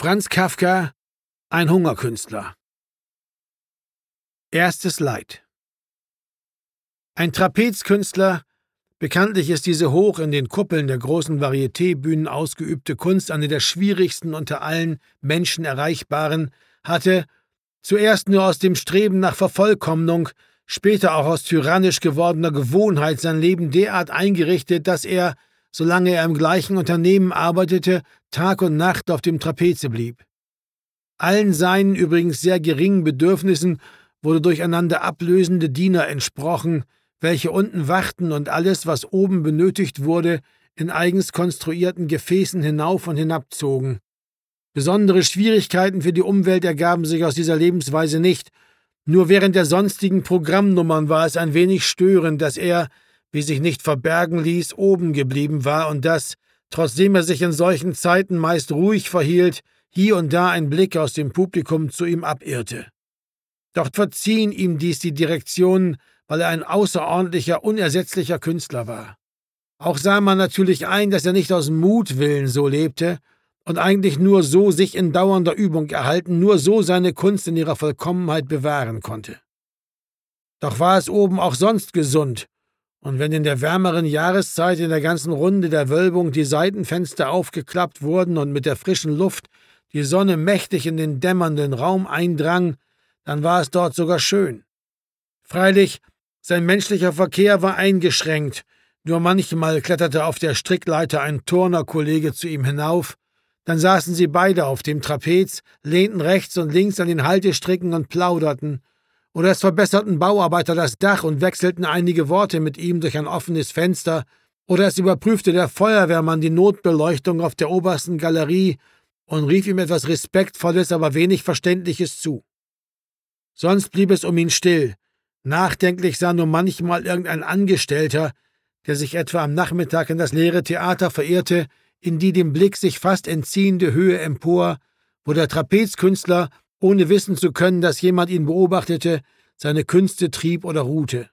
Franz Kafka, ein Hungerkünstler. Erstes Leid. Ein Trapezkünstler, bekanntlich ist diese hoch in den Kuppeln der großen Varieté-Bühnen ausgeübte Kunst eine der schwierigsten unter allen Menschen erreichbaren, hatte, zuerst nur aus dem Streben nach Vervollkommnung, später auch aus tyrannisch gewordener Gewohnheit sein Leben derart eingerichtet, dass er, solange er im gleichen Unternehmen arbeitete, Tag und Nacht auf dem Trapeze blieb. Allen seinen übrigens sehr geringen Bedürfnissen wurde durcheinander ablösende Diener entsprochen, welche unten wachten und alles, was oben benötigt wurde, in eigens konstruierten Gefäßen hinauf und hinabzogen. Besondere Schwierigkeiten für die Umwelt ergaben sich aus dieser Lebensweise nicht, nur während der sonstigen Programmnummern war es ein wenig störend, dass er, wie sich nicht verbergen ließ, oben geblieben war und dass, trotzdem er sich in solchen Zeiten meist ruhig verhielt, hier und da ein Blick aus dem Publikum zu ihm abirrte. Doch verziehen ihm dies die Direktionen, weil er ein außerordentlicher, unersetzlicher Künstler war. Auch sah man natürlich ein, dass er nicht aus Mutwillen so lebte und eigentlich nur so sich in dauernder Übung erhalten, nur so seine Kunst in ihrer Vollkommenheit bewahren konnte. Doch war es oben auch sonst gesund, und wenn in der wärmeren Jahreszeit in der ganzen Runde der Wölbung die Seitenfenster aufgeklappt wurden und mit der frischen Luft die Sonne mächtig in den dämmernden Raum eindrang, dann war es dort sogar schön. Freilich, sein menschlicher Verkehr war eingeschränkt, nur manchmal kletterte auf der Strickleiter ein Turnerkollege zu ihm hinauf, dann saßen sie beide auf dem Trapez, lehnten rechts und links an den Haltestricken und plauderten, oder es verbesserten Bauarbeiter das Dach und wechselten einige Worte mit ihm durch ein offenes Fenster, oder es überprüfte der Feuerwehrmann die Notbeleuchtung auf der obersten Galerie und rief ihm etwas Respektvolles, aber wenig Verständliches zu. Sonst blieb es um ihn still. Nachdenklich sah nur manchmal irgendein Angestellter, der sich etwa am Nachmittag in das leere Theater verirrte, in die dem Blick sich fast entziehende Höhe empor, wo der Trapezkünstler, ohne wissen zu können, dass jemand ihn beobachtete, seine Künste trieb oder ruhte.